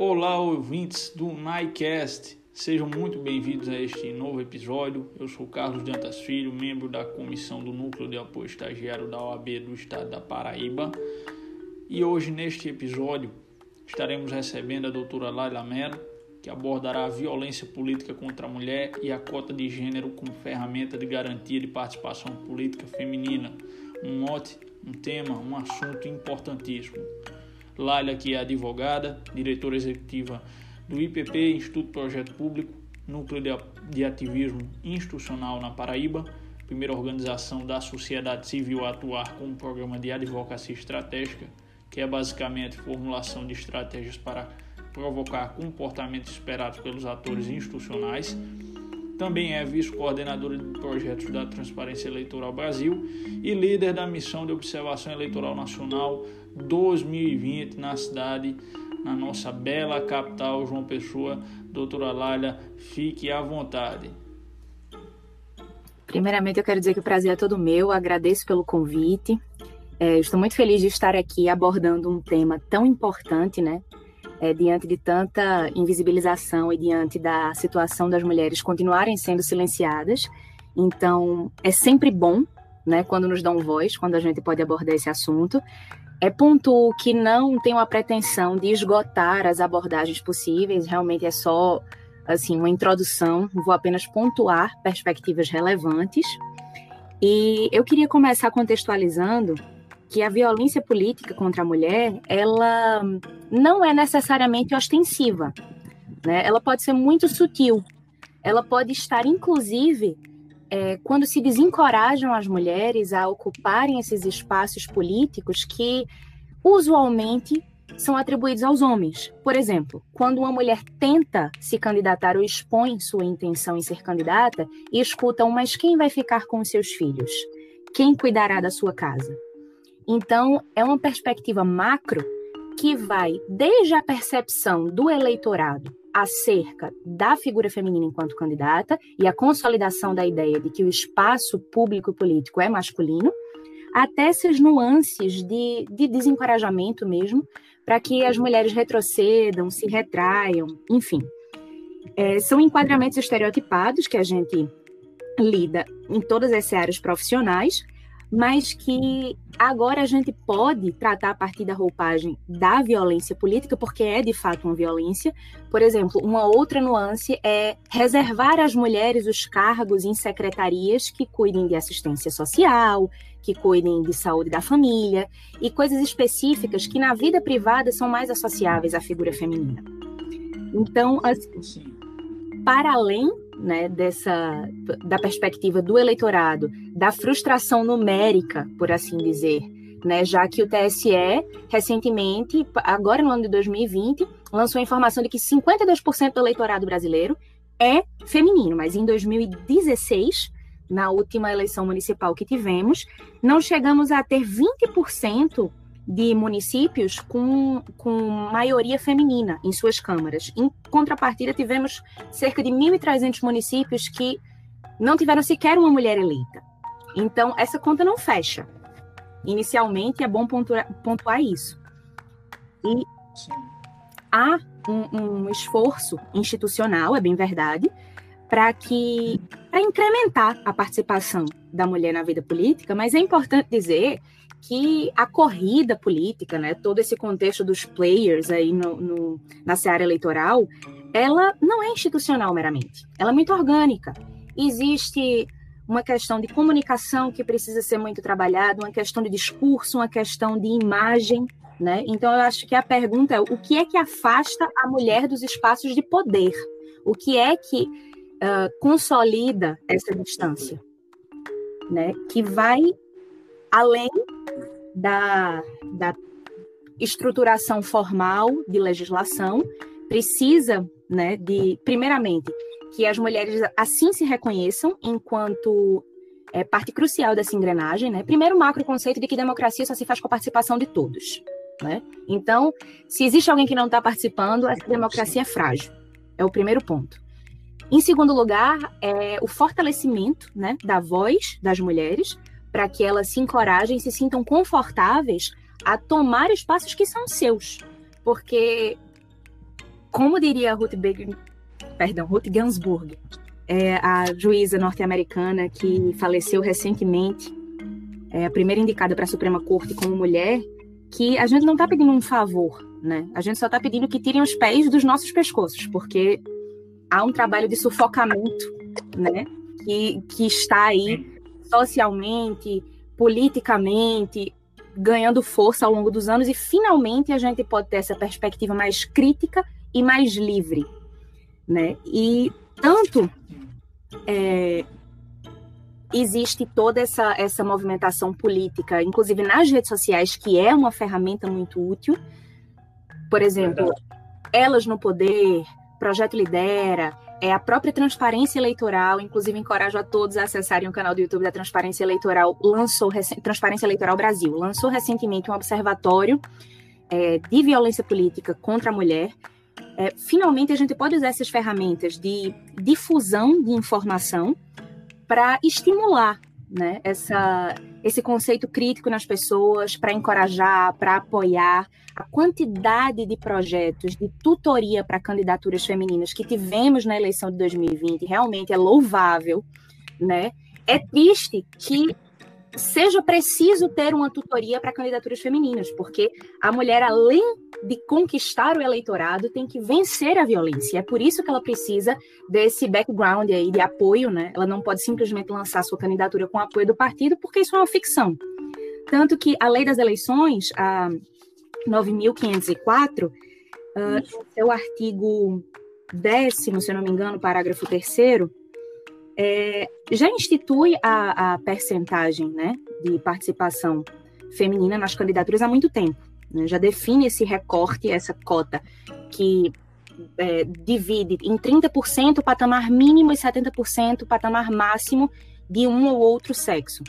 Olá, ouvintes do NICAST. Sejam muito bem-vindos a este novo episódio. Eu sou Carlos Dantas Filho, membro da comissão do Núcleo de Apoio Estagiário da OAB do Estado da Paraíba. E hoje, neste episódio, estaremos recebendo a doutora Laila Mello, que abordará a violência política contra a mulher e a cota de gênero como ferramenta de garantia de participação política feminina. Um mote, um tema, um assunto importantíssimo. Laila, que é advogada, diretora executiva do IPP, Instituto Projeto Público, Núcleo de Ativismo Institucional na Paraíba, primeira organização da sociedade civil a atuar com um programa de advocacia estratégica, que é basicamente formulação de estratégias para provocar comportamentos esperados pelos atores institucionais. Também é vice-coordenadora de projetos da Transparência Eleitoral Brasil e líder da missão de observação eleitoral nacional 2020 na cidade, na nossa bela capital, João Pessoa. Doutora Lália, fique à vontade. Primeiramente, eu quero dizer que o prazer é todo meu, agradeço pelo convite. É, estou muito feliz de estar aqui abordando um tema tão importante, né? É, diante de tanta invisibilização e diante da situação das mulheres continuarem sendo silenciadas. Então, é sempre bom, né, quando nos dão voz, quando a gente pode abordar esse assunto. É ponto que não tenho a pretensão de esgotar as abordagens possíveis, realmente é só assim uma introdução, vou apenas pontuar perspectivas relevantes. E eu queria começar contextualizando que a violência política contra a mulher, ela não é necessariamente ostensiva, né? Ela pode ser muito sutil. Ela pode estar inclusive é, quando se desencorajam as mulheres a ocuparem esses espaços políticos que usualmente são atribuídos aos homens. Por exemplo, quando uma mulher tenta se candidatar ou expõe sua intenção em ser candidata e escutam, mas quem vai ficar com os seus filhos? Quem cuidará da sua casa? Então, é uma perspectiva macro que vai desde a percepção do eleitorado acerca da figura feminina enquanto candidata e a consolidação da ideia de que o espaço público político é masculino, até essas nuances de, de desencorajamento mesmo, para que as mulheres retrocedam, se retraiam, enfim. É, são enquadramentos estereotipados que a gente lida em todas as áreas profissionais, mas que agora a gente pode tratar a partir da roupagem da violência política, porque é de fato uma violência. Por exemplo, uma outra nuance é reservar às mulheres os cargos em secretarias que cuidem de assistência social, que cuidem de saúde da família e coisas específicas que na vida privada são mais associáveis à figura feminina. Então, assim, para além né, dessa da perspectiva do eleitorado, da frustração numérica, por assim dizer, né, já que o TSE recentemente, agora no ano de 2020, lançou a informação de que 52% do eleitorado brasileiro é feminino, mas em 2016, na última eleição municipal que tivemos, não chegamos a ter 20% de municípios com, com maioria feminina em suas câmaras. Em contrapartida, tivemos cerca de 1.300 municípios que não tiveram sequer uma mulher eleita. Então, essa conta não fecha. Inicialmente, é bom pontuar, pontuar isso. E há um, um esforço institucional, é bem verdade, para que para incrementar a participação da mulher na vida política, mas é importante dizer que a corrida política, né, todo esse contexto dos players aí no, no, na seara eleitoral, ela não é institucional meramente, ela é muito orgânica. Existe uma questão de comunicação que precisa ser muito trabalhada, uma questão de discurso, uma questão de imagem, né? Então eu acho que a pergunta é o que é que afasta a mulher dos espaços de poder? O que é que uh, consolida essa distância, né? Que vai além da, da estruturação formal de legislação, precisa, né, de, primeiramente, que as mulheres assim se reconheçam enquanto é, parte crucial dessa engrenagem, né? Primeiro, o macro conceito de que democracia só se faz com a participação de todos, né? Então, se existe alguém que não está participando, essa democracia é frágil. É o primeiro ponto. Em segundo lugar, é o fortalecimento né, da voz das mulheres, para que elas se encorajem, se sintam confortáveis a tomar espaços que são seus. Porque como diria Ruth Baker, perdão, Ruth Ginsburg, é a juíza norte-americana que faleceu recentemente, é a primeira indicada para a Suprema Corte como mulher, que a gente não está pedindo um favor, né? A gente só está pedindo que tirem os pés dos nossos pescoços, porque há um trabalho de sufocamento, né? Que, que está aí socialmente, politicamente, ganhando força ao longo dos anos e finalmente a gente pode ter essa perspectiva mais crítica e mais livre, né? E tanto é, existe toda essa, essa movimentação política, inclusive nas redes sociais, que é uma ferramenta muito útil. Por exemplo. Elas no Poder, Projeto Lidera, é a própria Transparência Eleitoral, inclusive encorajo a todos a acessarem o canal do YouTube da Transparência Eleitoral, lançou Transparência Eleitoral Brasil, lançou recentemente um observatório é, de violência política contra a mulher, é, finalmente a gente pode usar essas ferramentas de difusão de informação para estimular né, essa, esse conceito crítico nas pessoas, para encorajar, para apoiar. A quantidade de projetos de tutoria para candidaturas femininas que tivemos na eleição de 2020 realmente é louvável. Né? É triste que seja preciso ter uma tutoria para candidaturas femininas, porque a mulher, além de conquistar o eleitorado, tem que vencer a violência. É por isso que ela precisa desse background aí de apoio, né? Ela não pode simplesmente lançar sua candidatura com apoio do partido, porque isso é uma ficção. Tanto que a lei das eleições, a 9.504, uh, seu artigo décimo, se eu não me engano, parágrafo terceiro, é, já institui a, a percentagem né, de participação feminina nas candidaturas há muito tempo. Né? Já define esse recorte, essa cota, que é, divide em 30% o patamar mínimo e 70% o patamar máximo de um ou outro sexo.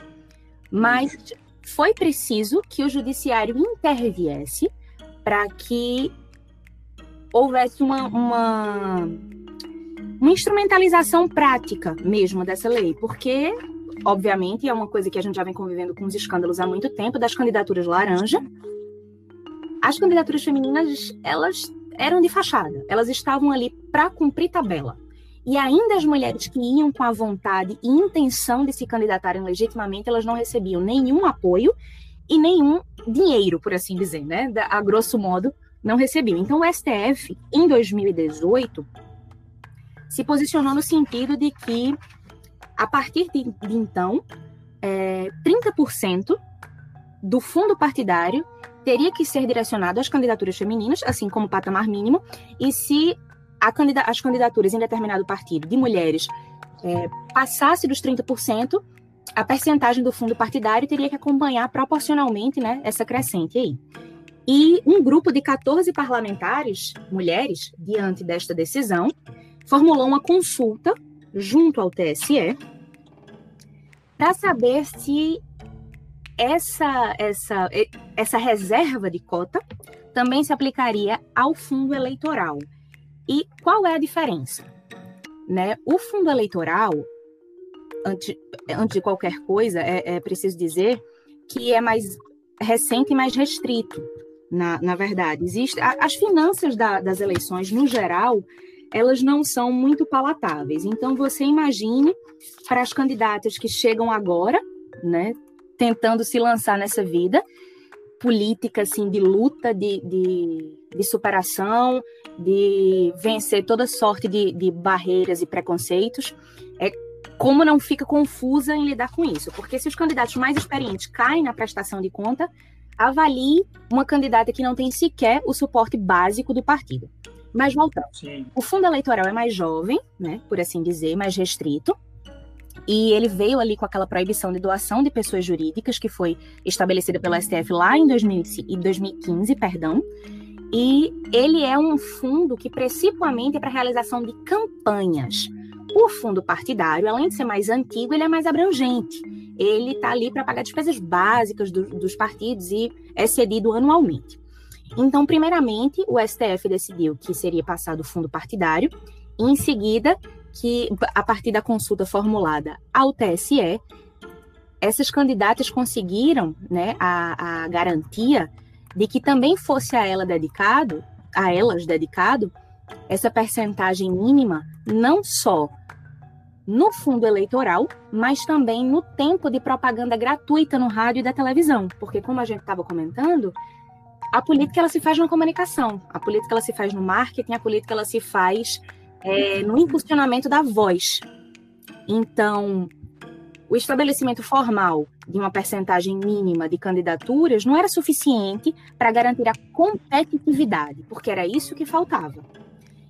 Mas foi preciso que o judiciário interviesse para que houvesse uma, uma uma instrumentalização prática mesmo dessa lei, porque, obviamente, é uma coisa que a gente já vem convivendo com os escândalos há muito tempo das candidaturas laranja. As candidaturas femininas, elas eram de fachada, elas estavam ali para cumprir tabela. E ainda as mulheres que iam com a vontade e intenção de se candidatarem legitimamente, elas não recebiam nenhum apoio e nenhum dinheiro, por assim dizer, né? A grosso modo, não recebiam. Então, o STF, em 2018, se posicionou no sentido de que, a partir de, de então, é, 30% do fundo partidário teria que ser direcionado às candidaturas femininas, assim como patamar mínimo, e se candida as candidaturas em determinado partido de mulheres é, passasse dos 30%, a percentagem do fundo partidário teria que acompanhar proporcionalmente né, essa crescente aí. E um grupo de 14 parlamentares, mulheres, diante desta decisão, formulou uma consulta junto ao TSE para saber se essa, essa, essa reserva de cota também se aplicaria ao fundo eleitoral. E qual é a diferença? Né? O fundo eleitoral, antes, antes de qualquer coisa, é, é preciso dizer que é mais recente e mais restrito, na, na verdade. Existe, as finanças da, das eleições, no geral, elas não são muito palatáveis. Então, você imagine para as candidatas que chegam agora, né, tentando se lançar nessa vida política, assim, de luta, de, de, de superação, de vencer toda sorte de, de barreiras e preconceitos, é como não fica confusa em lidar com isso. Porque se os candidatos mais experientes caem na prestação de conta, avalie uma candidata que não tem sequer o suporte básico do partido. Mas voltando, Sim. o fundo eleitoral é mais jovem, né, por assim dizer, mais restrito. E ele veio ali com aquela proibição de doação de pessoas jurídicas que foi estabelecida pelo STF lá em 2015, perdão. E ele é um fundo que principalmente é para realização de campanhas. O fundo partidário, além de ser mais antigo, ele é mais abrangente. Ele está ali para pagar despesas básicas do, dos partidos e é cedido anualmente. Então, primeiramente, o STF decidiu que seria passado o fundo partidário, e em seguida, que a partir da consulta formulada ao TSE, essas candidatas conseguiram né, a, a garantia de que também fosse a ela dedicado, a elas dedicado, essa percentagem mínima não só no fundo eleitoral, mas também no tempo de propaganda gratuita no rádio e da televisão, porque como a gente estava comentando, a política ela se faz na comunicação, a política ela se faz no marketing, a política ela se faz é, no impulsionamento da voz. Então, o estabelecimento formal de uma percentagem mínima de candidaturas não era suficiente para garantir a competitividade, porque era isso que faltava.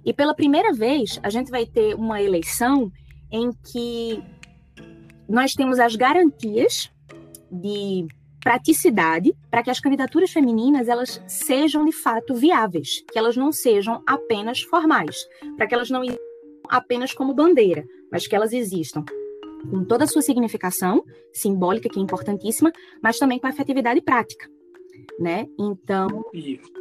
E pela primeira vez, a gente vai ter uma eleição em que nós temos as garantias de praticidade para que as candidaturas femininas elas sejam de fato viáveis, que elas não sejam apenas formais, para que elas não apenas como bandeira, mas que elas existam com toda a sua significação simbólica, que é importantíssima, mas também com a efetividade prática, né? Então... Isso.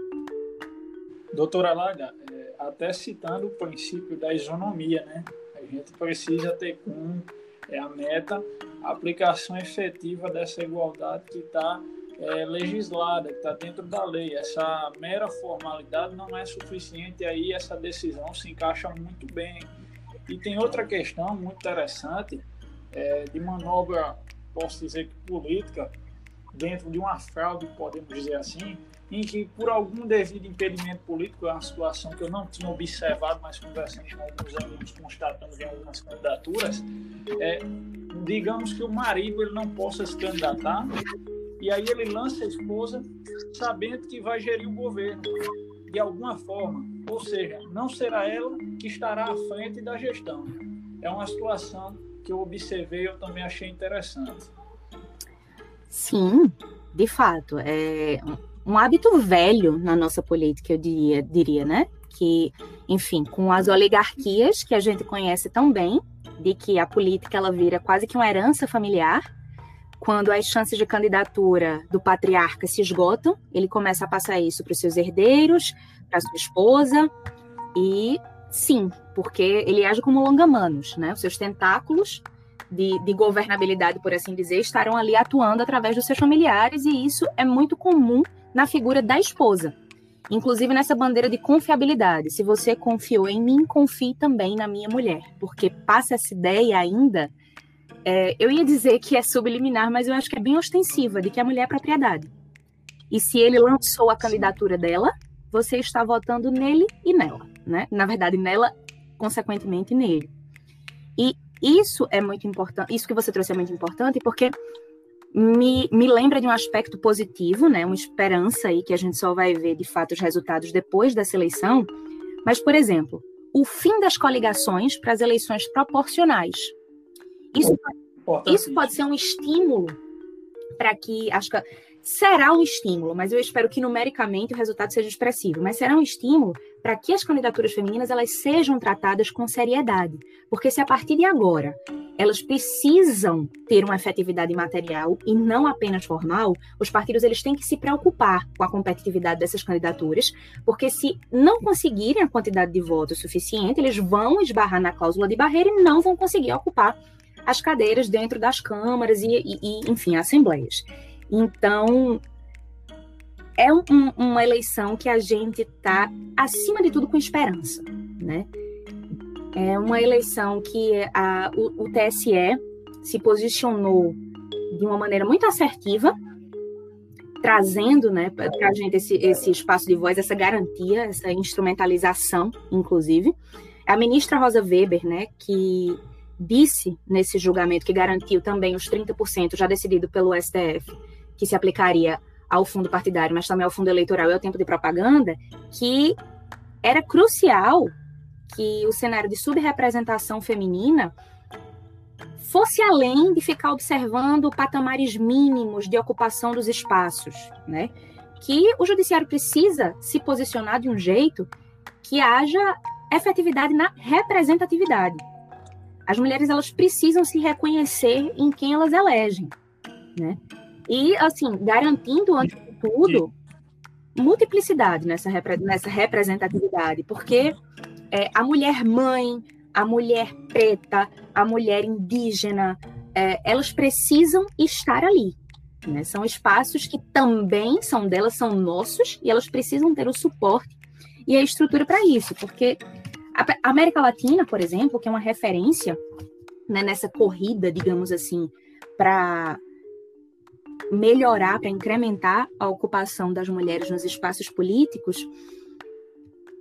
Doutora Laga, é, até citando o princípio da isonomia, né? A gente precisa ter como é a meta a aplicação efetiva dessa igualdade que está é, legislada, que está dentro da lei. Essa mera formalidade não é suficiente, aí essa decisão se encaixa muito bem. E tem outra questão muito interessante, é, de manobra, posso dizer que política, dentro de uma fraude, podemos dizer assim, em que por algum devido impedimento político, é uma situação que eu não tinha observado, mas conversando com alguns alunos, constatando em algumas candidaturas, é, digamos que o marido ele não possa se candidatar, e aí ele lança a esposa sabendo que vai gerir o governo, de alguma forma, ou seja, não será ela que estará à frente da gestão. É uma situação que eu observei eu também achei interessante. Sim, de fato. É um hábito velho na nossa política, eu diria, diria, né? Que, enfim, com as oligarquias que a gente conhece tão bem, de que a política ela vira quase que uma herança familiar, quando as chances de candidatura do patriarca se esgotam, ele começa a passar isso para os seus herdeiros, para sua esposa, e sim, porque ele age como longa-manos, né? Os seus tentáculos de, de, governabilidade, por assim dizer, estarão ali atuando através dos seus familiares, e isso é muito comum na figura da esposa. Inclusive nessa bandeira de confiabilidade. Se você confiou em mim, confie também na minha mulher. Porque passa essa ideia ainda. É, eu ia dizer que é subliminar, mas eu acho que é bem ostensiva, de que a mulher é propriedade. E se ele lançou a candidatura dela, você está votando nele e nela né? Na verdade, nela, consequentemente, nele. E isso é muito importante, isso que você trouxe é muito importante, porque me, me lembra de um aspecto positivo, né? Uma esperança aí que a gente só vai ver de fato os resultados depois dessa eleição. Mas, por exemplo, o fim das coligações para as eleições proporcionais. Isso, isso pode ser um estímulo para que acho que será um estímulo, mas eu espero que numericamente o resultado seja expressivo, mas será um estímulo para que as candidaturas femininas elas sejam tratadas com seriedade, porque se a partir de agora elas precisam ter uma efetividade material e não apenas formal, os partidos eles têm que se preocupar com a competitividade dessas candidaturas, porque se não conseguirem a quantidade de votos suficiente, eles vão esbarrar na cláusula de barreira e não vão conseguir ocupar as cadeiras dentro das câmaras e, e, e enfim, assembleias. Então, é um, uma eleição que a gente está, acima de tudo, com esperança, né? É uma eleição que a, o, o TSE se posicionou de uma maneira muito assertiva, trazendo né, para a gente esse, esse espaço de voz, essa garantia, essa instrumentalização, inclusive. A ministra Rosa Weber, né, que disse nesse julgamento que garantiu também os 30% já decidido pelo STF, que se aplicaria ao fundo partidário, mas também ao fundo eleitoral e ao tempo de propaganda, que era crucial que o cenário de subrepresentação feminina fosse além de ficar observando patamares mínimos de ocupação dos espaços, né? Que o judiciário precisa se posicionar de um jeito que haja efetividade na representatividade. As mulheres elas precisam se reconhecer em quem elas elegem, né? E, assim, garantindo, antes de tudo, multiplicidade nessa, nessa representatividade, porque é, a mulher mãe, a mulher preta, a mulher indígena, é, elas precisam estar ali. Né? São espaços que também são delas, são nossos, e elas precisam ter o suporte e a estrutura para isso, porque a América Latina, por exemplo, que é uma referência né, nessa corrida, digamos assim, para melhorar, para incrementar a ocupação das mulheres nos espaços políticos,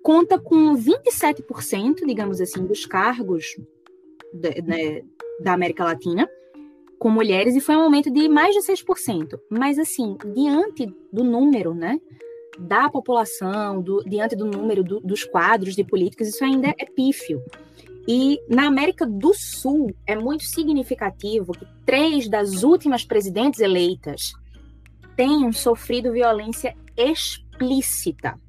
conta com 27%, digamos assim, dos cargos de, né, da América Latina com mulheres e foi um aumento de mais de 6%. Mas, assim, diante do número, né, da população, do, diante do número do, dos quadros de políticos, isso ainda é pífio. E na América do Sul é muito significativo que três das últimas presidentes eleitas tenham sofrido violência explícita.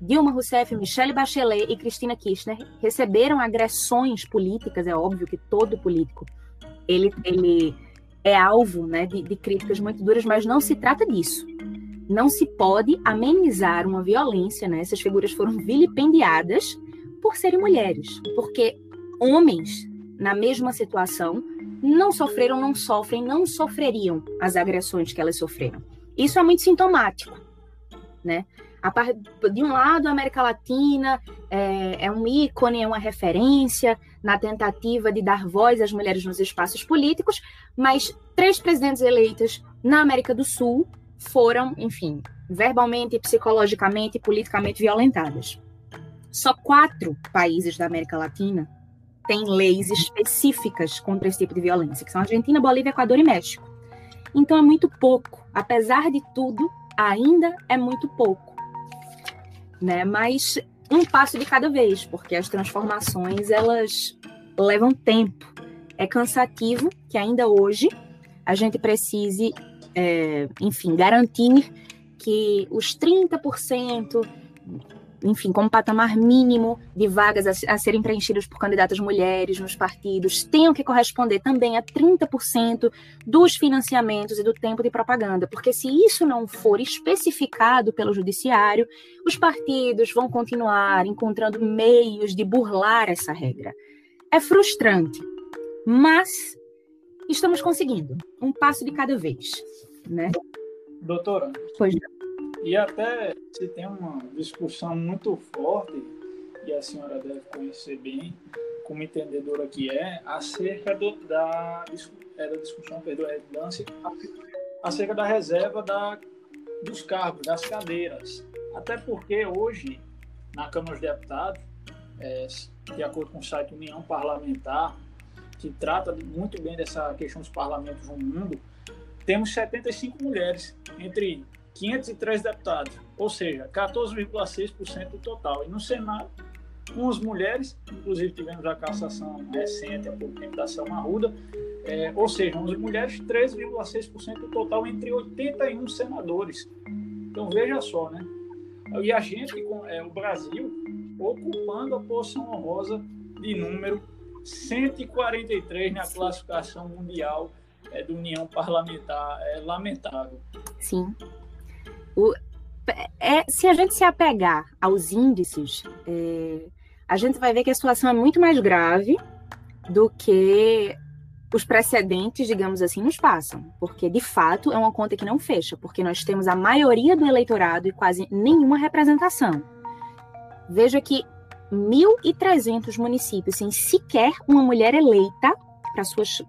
Dilma Rousseff, Michelle Bachelet e Cristina Kirchner receberam agressões políticas, é óbvio que todo político ele, ele é alvo né, de, de críticas muito duras, mas não se trata disso. Não se pode amenizar uma violência, né? Essas figuras foram vilipendiadas por serem mulheres, porque homens na mesma situação não sofreram, não sofrem, não sofreriam as agressões que elas sofreram. Isso é muito sintomático, né? de um lado, a América Latina é, é, um ícone, é uma referência na tentativa de dar voz às mulheres nos espaços políticos, mas três presidentes eleitas na América do Sul foram, enfim, verbalmente, psicologicamente e politicamente violentadas. Só quatro países da América Latina têm leis específicas contra esse tipo de violência, que são Argentina, Bolívia, Equador e México. Então é muito pouco. Apesar de tudo, ainda é muito pouco né? Mas um passo de cada vez, porque as transformações elas levam tempo. É cansativo que ainda hoje a gente precise, é, enfim, garantir que os 30% enfim, como patamar mínimo de vagas a, a, serem preenchidas por candidatas mulheres nos partidos, tenham que corresponder também a 30% dos financiamentos e do tempo de propaganda, porque se isso não for especificado pelo judiciário, os partidos vão continuar encontrando meios de burlar essa regra. É frustrante, mas estamos conseguindo, um passo de cada vez, né? Doutora, pois não. E até se tem uma discussão muito forte, e a senhora deve conhecer bem, como entendedora que é, acerca do, da, é, da discussão, perdão, é, redundância, acerca da reserva da, dos cargos, das cadeiras. Até porque hoje, na Câmara dos Deputados, é, de acordo com o site União Parlamentar, que trata muito bem dessa questão dos parlamentos no mundo, temos 75 mulheres entre 503 deputados, ou seja, 14,6% do total. E no Senado, umas mulheres, inclusive tivemos a cassação recente, há pouco tempo da Arruda, é, ou seja, 11 mulheres, 13,6% do total entre 81 senadores. Então veja só, né? E a gente, é, o Brasil, ocupando a posição honrosa de número 143 na classificação mundial é, da União Parlamentar. É lamentável. Sim. O, é, se a gente se apegar aos índices, é, a gente vai ver que a situação é muito mais grave do que os precedentes, digamos assim, nos passam. Porque, de fato, é uma conta que não fecha, porque nós temos a maioria do eleitorado e quase nenhuma representação. Veja que 1.300 municípios sem sequer uma mulher eleita para suas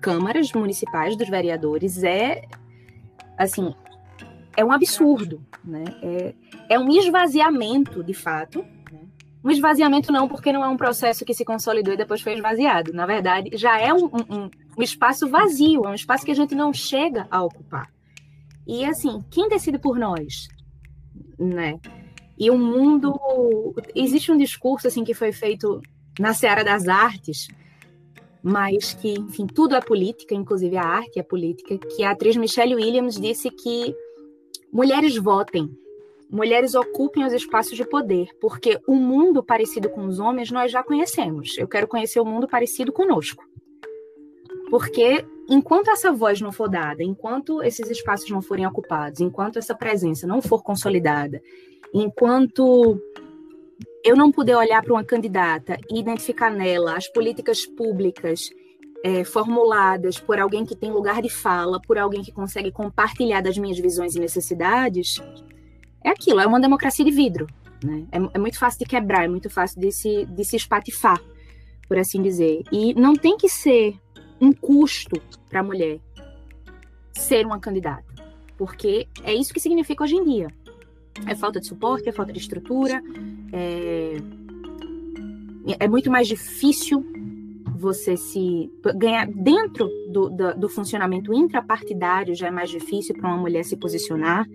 câmaras municipais dos vereadores é, assim, é um absurdo, né? É, é um esvaziamento, de fato. Né? Um esvaziamento não, porque não é um processo que se consolidou e depois foi esvaziado. Na verdade, já é um, um, um espaço vazio, é um espaço que a gente não chega a ocupar. E assim, quem decide por nós, né? E o mundo, existe um discurso assim que foi feito na seara das artes, mas que, enfim, tudo é política, inclusive a arte é política, que a atriz Michelle Williams disse que Mulheres votem. Mulheres ocupem os espaços de poder, porque o mundo parecido com os homens nós já conhecemos. Eu quero conhecer o mundo parecido conosco. Porque enquanto essa voz não for dada, enquanto esses espaços não forem ocupados, enquanto essa presença não for consolidada, enquanto eu não puder olhar para uma candidata e identificar nela as políticas públicas é, formuladas por alguém que tem lugar de fala, por alguém que consegue compartilhar das minhas visões e necessidades, é aquilo, é uma democracia de vidro. Né? É, é, muito fácil de quebrar, é muito fácil de se, de se espatifar, por assim dizer. E não tem que ser um custo para a mulher ser uma candidata, porque é isso que significa hoje em dia. É falta de suporte, é falta de estrutura, é, é muito mais difícil você se ganhar dentro do, do, do funcionamento intrapartidário já é mais difícil para uma mulher se posicionar.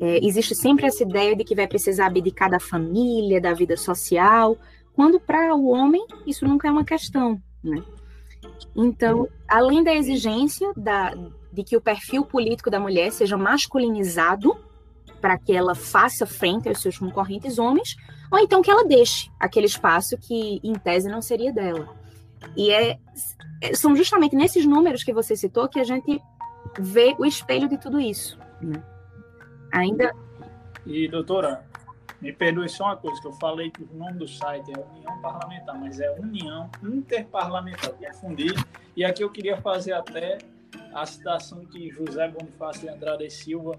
É, existe sempre essa ideia de que vai precisar abdicar da família, da vida social, quando para o homem isso nunca é uma questão, né? Então, além da exigência da, de que o perfil político da mulher seja masculinizado para que ela faça frente aos seus concorrentes homens, ou então que ela deixe aquele espaço que, em tese, não seria dela. E é, é, são justamente nesses números que você citou que a gente vê o espelho de tudo isso. Né? Ainda. E, doutora, me perdoe só uma coisa, que eu falei que o nome do site é União Parlamentar, mas é União Interparlamentar, confundi. E aqui eu queria fazer até a citação que José Bonifácio de Andrade Silva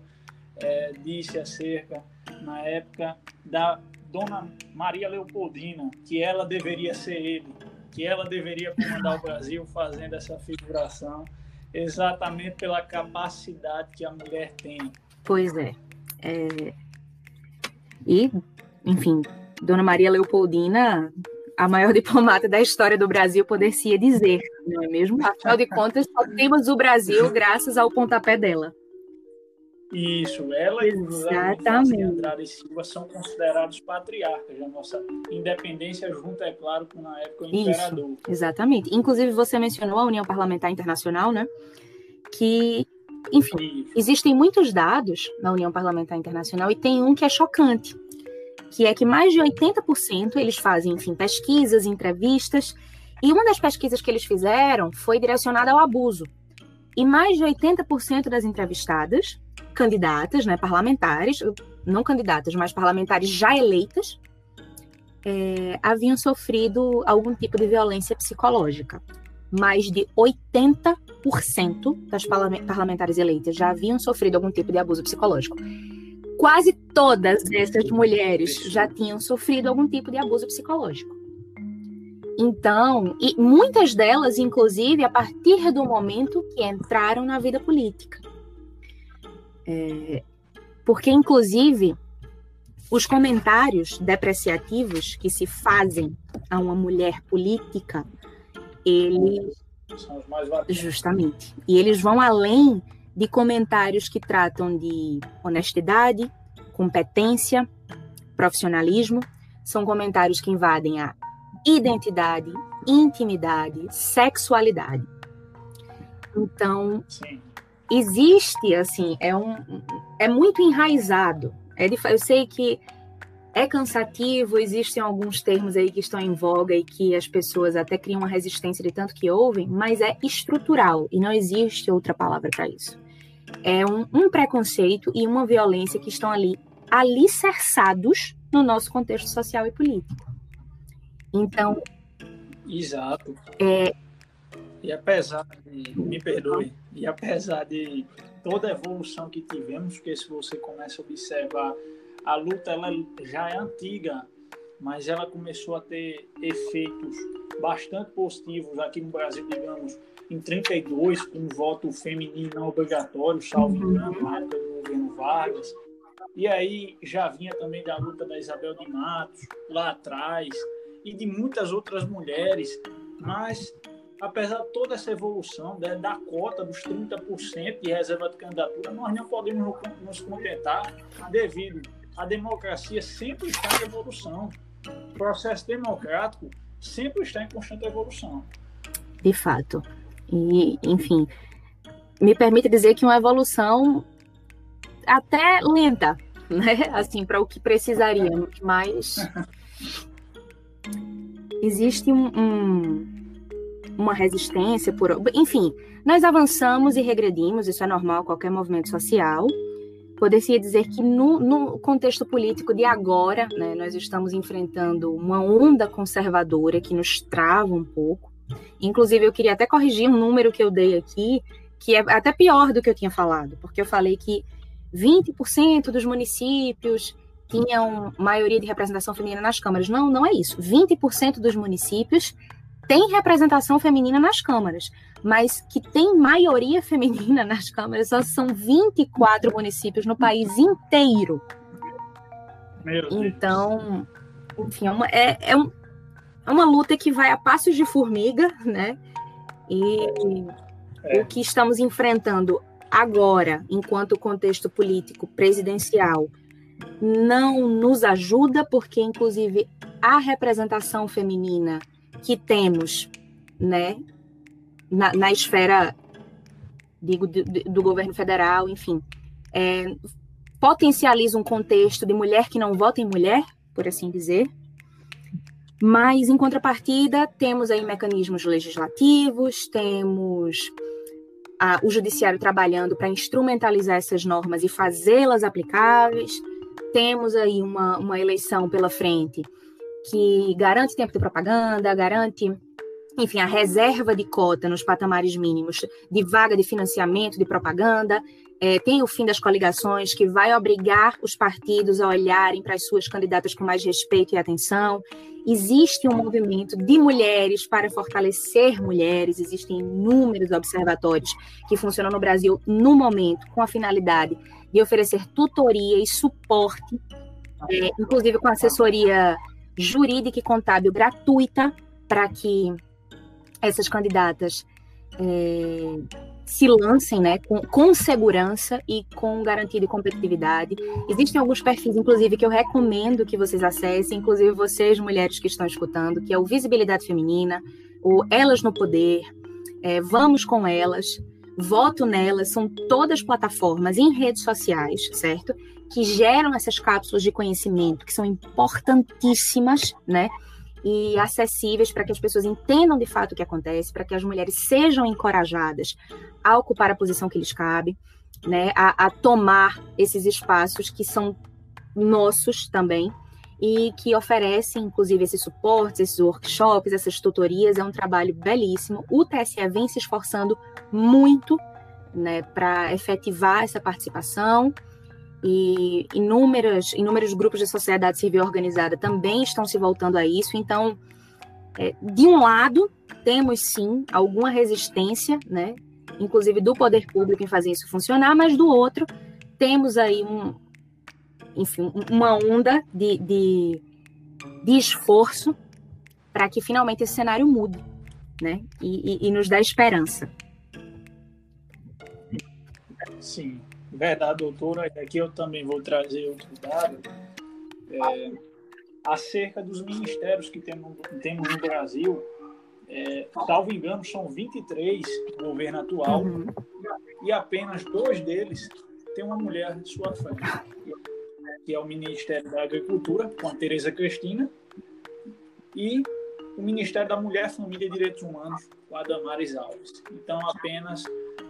é, disse acerca, na época, da Dona Maria Leopoldina, que ela deveria ser ele, que ela deveria comandar o Brasil fazendo essa figuração, exatamente pela capacidade que a mulher tem. Pois é. é... E, enfim, Dona Maria Leopoldina, a maior diplomata da história do Brasil, poderia dizer, não é mesmo? Afinal de contas, só temos o Brasil graças ao pontapé dela. Isso, ela e o José Andrade Silva são considerados patriarcas da nossa independência, junto, é claro, com na época o imperador. Isso, exatamente. Inclusive, você mencionou a União Parlamentar Internacional, né? Que, enfim, Isso. existem muitos dados na União Parlamentar Internacional e tem um que é chocante, que é que mais de 80% eles fazem, enfim, pesquisas, entrevistas, e uma das pesquisas que eles fizeram foi direcionada ao abuso. E mais de 80% das entrevistadas candidatas, né, parlamentares, não candidatas, mas parlamentares já eleitas, é, haviam sofrido algum tipo de violência psicológica. Mais de 80% das parlamentares eleitas já haviam sofrido algum tipo de abuso psicológico. Quase todas essas mulheres já tinham sofrido algum tipo de abuso psicológico. Então, e muitas delas, inclusive, a partir do momento que entraram na vida política. É, porque, inclusive, os comentários depreciativos que se fazem a uma mulher política, eles. Justamente. E eles vão além de comentários que tratam de honestidade, competência, profissionalismo. São comentários que invadem a identidade, intimidade, sexualidade. Então, Sim existe, assim, é, um, é muito enraizado. É de, eu sei que é cansativo, existem alguns termos aí que estão em voga e que as pessoas até criam uma resistência de tanto que ouvem, mas é estrutural e não existe outra palavra para isso. É um, um, preconceito e uma violência que estão ali alicerçados no nosso contexto social e político. Então. Exato. É, e apesar de, me perdoe, e apesar de toda a evolução que tivemos, porque se você começa a observar, a luta ela já é antiga, mas ela começou a ter efeitos bastante positivos aqui no Brasil, digamos, em 32, com voto feminino não obrigatório, salvo engano, na época do governo Vargas. E aí já vinha também da luta da Isabel de Matos, lá atrás, e de muitas outras mulheres, mas apesar de toda essa evolução né, da cota dos 30% de reserva de candidatura, nós não podemos nos contentar devido à democracia sempre está em evolução. O processo democrático sempre está em constante evolução. De fato. E, enfim, me permite dizer que uma evolução até lenta, né? Assim, para o que precisaríamos, mas existe um, um uma resistência por. Enfim, nós avançamos e regredimos, isso é normal, qualquer movimento social. Poderia dizer que no, no contexto político de agora, né, nós estamos enfrentando uma onda conservadora que nos trava um pouco. Inclusive, eu queria até corrigir um número que eu dei aqui, que é até pior do que eu tinha falado, porque eu falei que 20% dos municípios tinham maioria de representação feminina nas câmaras. Não, não é isso. 20% dos municípios têm representação feminina nas câmaras, mas que tem maioria feminina nas câmaras só são 24 municípios no país inteiro. Então, enfim, é uma, é, é, um, é uma luta que vai a passos de formiga, né? E é. o que estamos enfrentando agora, enquanto contexto político presidencial, não nos ajuda, porque, inclusive, a representação feminina que temos, né, na, na esfera, digo, do, do, governo federal, enfim, é, potencializa um contexto de mulher que não vota em mulher, por assim dizer, mas, em contrapartida, temos aí mecanismos legislativos, temos a, o judiciário trabalhando para instrumentalizar essas normas e fazê-las aplicáveis, temos aí uma, uma eleição pela frente que garante tempo de propaganda, garante, enfim, a reserva de cota nos patamares mínimos de vaga de financiamento de propaganda, é, tem o fim das coligações, que vai obrigar os partidos a olharem para as suas candidatas com mais respeito e atenção. Existe um movimento de mulheres para fortalecer mulheres, existem inúmeros observatórios que funcionam no Brasil no momento, com a finalidade de oferecer tutoria e suporte, é, inclusive com assessoria jurídica e contábil gratuita, para que essas candidatas é, se lancem né, com, com, segurança e com garantia de competitividade. Existem alguns perfis, inclusive, que eu recomendo que vocês acessem, inclusive vocês, mulheres que estão escutando, que é o Visibilidade Feminina, o Elas no Poder, é, Vamos com Elas, Voto Nelas, são todas plataformas em redes sociais, certo? Que geram essas cápsulas de conhecimento, que são importantíssimas, né? e acessíveis para que as pessoas entendam de fato o que acontece, para que as mulheres sejam encorajadas a ocupar a posição que lhes cabe, né, a, a tomar esses espaços que são nossos também e que oferecem, inclusive, esses suportes, esses workshops, essas tutorias. É um trabalho belíssimo. O TSE vem se esforçando muito né, para efetivar essa participação e inúmeros grupos de sociedade civil organizada também estão se voltando a isso. Então, é, de um lado, temos sim alguma resistência, né, inclusive do poder público em fazer isso funcionar, mas do outro, temos aí um, enfim, uma onda de, de, de esforço para que finalmente esse cenário mude, né, e, e, e nos dá esperança. Sim, Verdade, doutora. E aqui eu também vou trazer outro dado. É, acerca dos ministérios que temos, temos no Brasil, é, salvo engano, são 23 no governo atual, uhum. e apenas dois deles têm uma mulher de sua frente, que é o Ministério da Agricultura, com a Tereza Cristina, e o Ministério da Mulher, Família e Direitos Humanos, com a Damares Alves. Então, apenas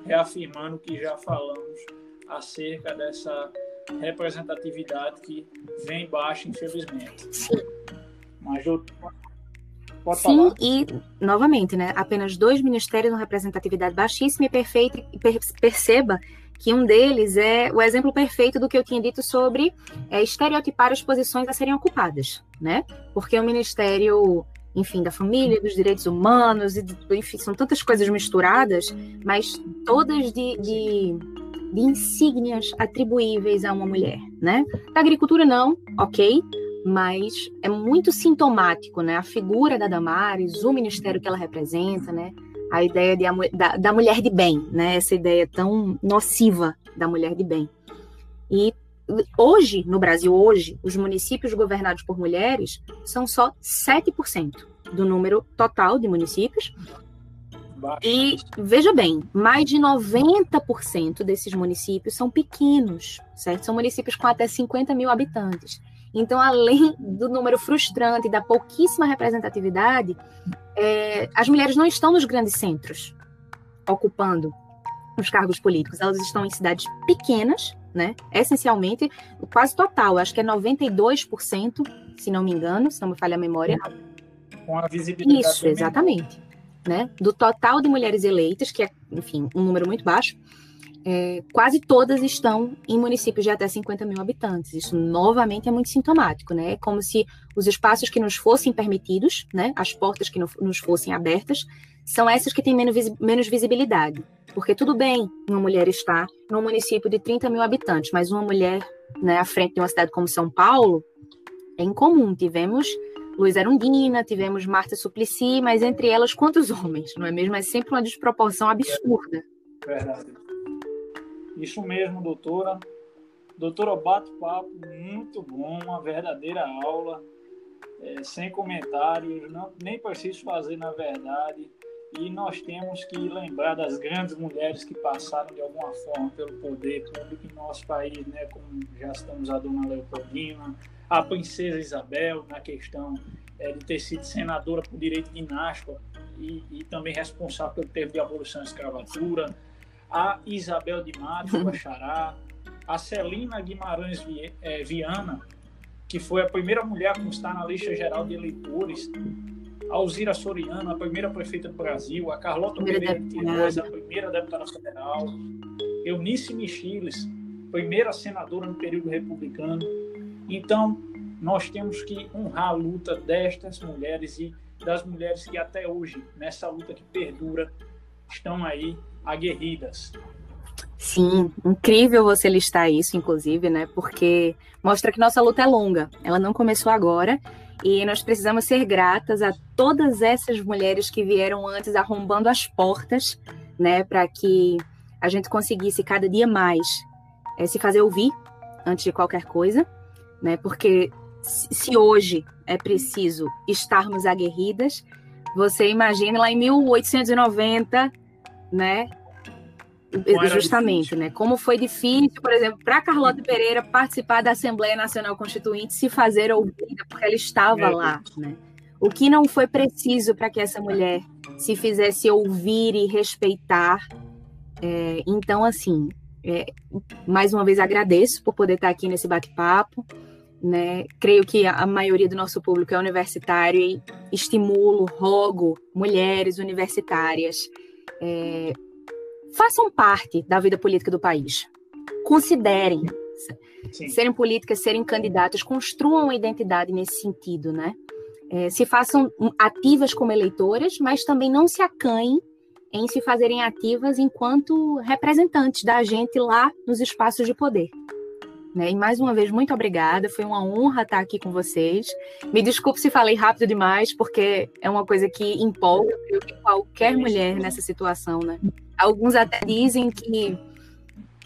reafirmando o que já falamos acerca dessa representatividade que vem baixa, infelizmente. Sim. Mas eu Pode Sim, falar. e, novamente, né, apenas dois ministérios com representatividade baixíssima e perfeita, e perceba que um deles é o exemplo perfeito do que eu tinha dito sobre é, estereotipar as posições a serem ocupadas, né? Porque o Ministério, enfim, da Família, dos Direitos Humanos, e, enfim, são tantas coisas misturadas, mas todas de, de de insígnias atribuíveis a uma mulher, né? Da agricultura não, ok, mas é muito sintomático, né? A figura da Damares, o ministério que ela representa, né? A ideia de, da, da mulher de bem, né? Essa ideia tão nociva da mulher de bem. E hoje, no Brasil, hoje, os municípios governados por mulheres são só 7% do número total de municípios, e veja bem, mais de 90% desses municípios são pequenos, certo? São municípios com até 50 mil habitantes. Então, além do número frustrante da pouquíssima representatividade, é, as mulheres não estão nos grandes centros ocupando os cargos políticos. Elas estão em cidades pequenas, né? Essencialmente, quase total, acho que é 92%, se não me engano, se não me falha a memória. Com a visibilidade. Isso, exatamente né, do total de mulheres eleitas, que é, enfim, um número muito baixo, é, quase todas estão em municípios de até 50 mil habitantes. Isso, novamente, é muito sintomático, né? É como se os espaços que nos fossem permitidos, né, as portas que nos fossem abertas, são essas que têm menos, visibilidade. Porque tudo bem uma mulher estar num município de 30 mil habitantes, mas uma mulher né, à frente de uma cidade como São Paulo é incomum. Tivemos Luiz Arundina, tivemos Marta Suplicy, mas entre elas, quantos homens? Não é mesmo? É sempre uma desproporção absurda. Verdade. Isso mesmo, doutora. Doutora, bate-papo muito bom, uma verdadeira aula, é, sem comentários, não, nem preciso fazer na verdade. E nós temos que lembrar das grandes mulheres que passaram de alguma forma pelo poder público em nosso país, né? como já estamos a dona Leopoldina, a princesa Isabel, na questão é, de ter sido senadora por direito dinástico e, e também responsável pelo termo de abolição da escravatura, a Isabel de Matos, a Xará, a Celina Guimarães é, Viana, que foi a primeira mulher a constar na lista geral de eleitores, Alzira Soriano, a primeira prefeita do Brasil, a Carlota Pereira de Queiroz, a primeira deputada federal, Eunice Michiles, primeira senadora no período republicano. Então, nós temos que honrar a luta destas mulheres e das mulheres que até hoje, nessa luta que perdura, estão aí aguerridas. Sim, incrível você listar isso, inclusive, né? Porque mostra que nossa luta é longa. Ela não começou agora e nós precisamos ser gratas a todas essas mulheres que vieram antes arrombando as portas, né? Para que a gente conseguisse cada dia mais é, se fazer ouvir antes de qualquer coisa, né? Porque se hoje é preciso estarmos aguerridas, você imagine lá em 1890 né? Justamente, né? Como foi difícil, por exemplo, para Carlota Pereira participar da Assembleia Nacional Constituinte, se fazer ouvida, porque ela estava é. lá, né? O que não foi preciso para que essa mulher se fizesse ouvir e respeitar. É, então, assim, é, mais uma vez agradeço por poder estar aqui nesse bate-papo. Né? Creio que a maioria do nosso público é universitário e estimulo, rogo mulheres universitárias é, façam parte da vida política do país. Considerem Sim. serem políticas, serem candidatas, construam uma identidade nesse sentido, né? É, se façam ativas como eleitoras, mas também não se acanhem em se fazerem ativas enquanto representantes da gente lá nos espaços de poder. Né? E mais uma vez, muito obrigada. Foi uma honra estar aqui com vocês. Me desculpe se falei rápido demais, porque é uma coisa que empolga qualquer mulher nessa situação. Né? Alguns até dizem que,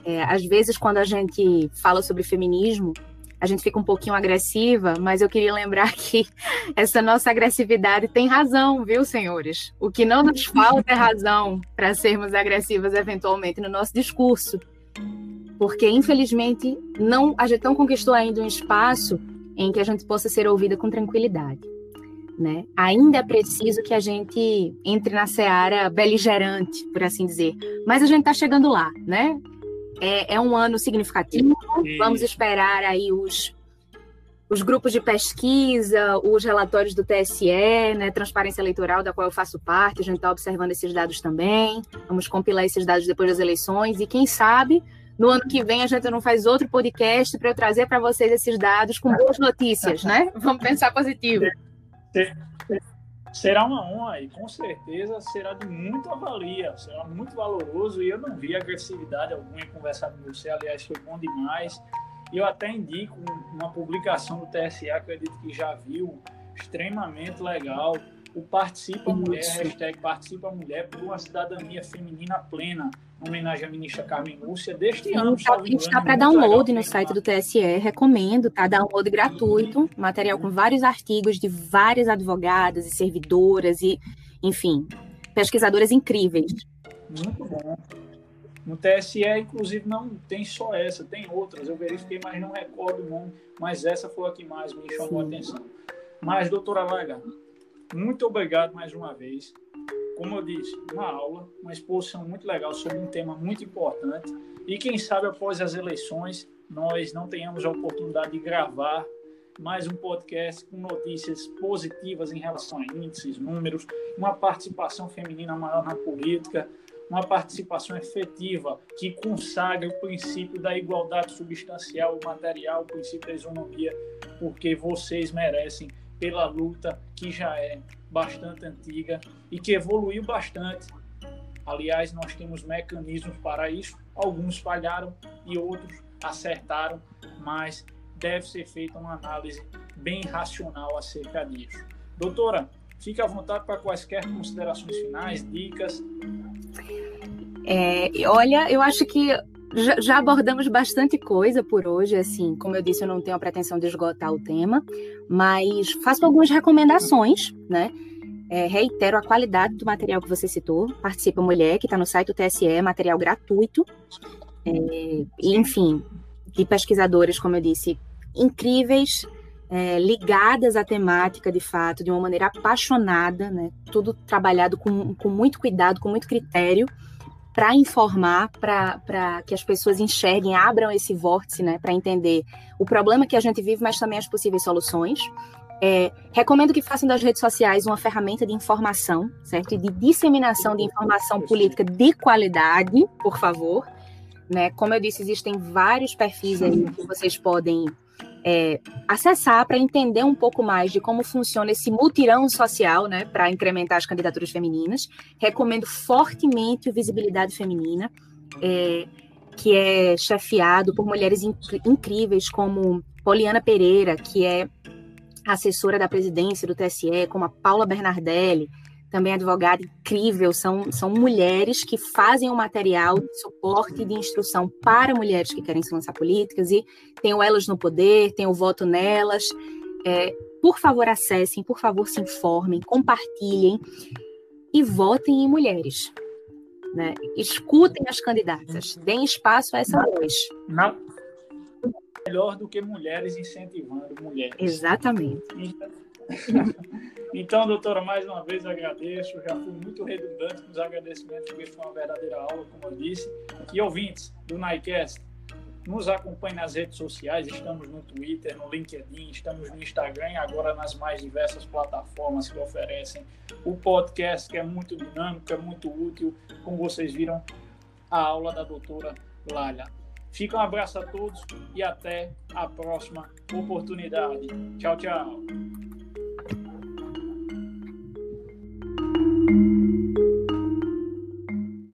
é, às vezes, quando a gente fala sobre feminismo, a gente fica um pouquinho agressiva, mas eu queria lembrar que essa nossa agressividade tem razão, viu, senhores? O que não nos falta é razão para sermos agressivas eventualmente no nosso discurso porque infelizmente não a gente não conquistou ainda um espaço em que a gente possa ser ouvida com tranquilidade. Né? Ainda é preciso que a gente entre na seara beligerante, por assim dizer. Mas a gente está chegando lá, né? É, é, um ano significativo. Vamos esperar aí os, os grupos de pesquisa, os relatórios do TSE, né? Transparência Eleitoral, da qual eu faço parte. A gente está observando esses dados também. Vamos compilar esses dados depois das eleições e quem sabe no ano que vem a gente não faz outro podcast para eu trazer para vocês esses dados com boas notícias, né? Vamos pensar positivo. Será uma honra e com certeza será de muita valia, será muito valoroso e eu não vi agressividade alguma em conversar com você, aliás foi bom demais. Eu até indico uma publicação do eu acredito que já viu, extremamente legal, o Participa Mulher, hashtag Participa Mulher por uma cidadania feminina plena, em homenagem à ministra Carmen Lúcia, deste Sim, ano. Tá, está para download no site do TSE, recomendo, tá? Download gratuito, material com vários artigos de várias advogadas e servidoras e, enfim, pesquisadoras incríveis. Muito bom. No TSE, inclusive, não tem só essa, tem outras. Eu verifiquei, mas não recordo o nome. Mas essa foi a que mais me chamou Sim. a atenção. Mas, doutora Laga, muito obrigado mais uma vez. Como eu disse, uma aula, uma exposição muito legal sobre um tema muito importante. E quem sabe após as eleições nós não tenhamos a oportunidade de gravar mais um podcast com notícias positivas em relação a índices, números, uma participação feminina maior na política, uma participação efetiva que consagre o princípio da igualdade substancial material, o princípio da isonomia, porque vocês merecem pela luta que já é bastante antiga e que evoluiu bastante. Aliás, nós temos mecanismos para isso. Alguns falharam e outros acertaram, mas deve ser feita uma análise bem racional acerca disso. Doutora, fique à vontade para quaisquer considerações finais, dicas. É, olha, eu acho que já, já, abordamos bastante coisa por hoje, assim, como eu disse, eu não tenho a pretensão de esgotar o tema, mas faço algumas recomendações, né? É, reitero a qualidade do material que você citou, Participa Mulher, que está no site do TSE, material gratuito, é, enfim, de pesquisadores, como eu disse, incríveis, é, ligadas à temática de fato, de uma maneira apaixonada, né? tudo trabalhado com, com muito cuidado, com muito critério, para informar, para que as pessoas enxerguem, abram esse vórtice, né, para entender o problema que a gente vive, mas também as possíveis soluções. É, recomendo que façam das redes sociais uma ferramenta de informação, certo? E de disseminação de informação política de qualidade, por favor. Né? Como eu disse, existem vários perfis aí que vocês podem é, acessar para entender um pouco mais de como funciona esse mutirão social, né, para incrementar as candidaturas femininas. Recomendo fortemente o Visibilidade Feminina, é, que é chefiado por mulheres inc incríveis como Poliana Pereira, que é assessora da presidência do TSE, como a Paula Bernardelli, também advogada incrível, são, são mulheres que fazem um material de suporte e de instrução para mulheres que querem se lançar políticas e tem o Elas no Poder, tem o Voto Nelas. É, por favor, acessem, por favor, se informem, compartilhem e votem em mulheres. Né? Escutem as candidatas, deem espaço a essa voz. Não. Melhor do que mulheres incentivando mulheres. Exatamente. Então, doutora, mais uma vez agradeço. Já fui muito redundante nos agradecimentos, porque foi uma verdadeira aula, como eu disse. E ouvintes do NICAST, nos acompanhe nas redes sociais. Estamos no Twitter, no LinkedIn, estamos no Instagram e agora nas mais diversas plataformas que oferecem o podcast, que é muito dinâmico, é muito útil. Como vocês viram, a aula da doutora Lália. Fica um abraço a todos e até a próxima oportunidade. Tchau, tchau. Thank you.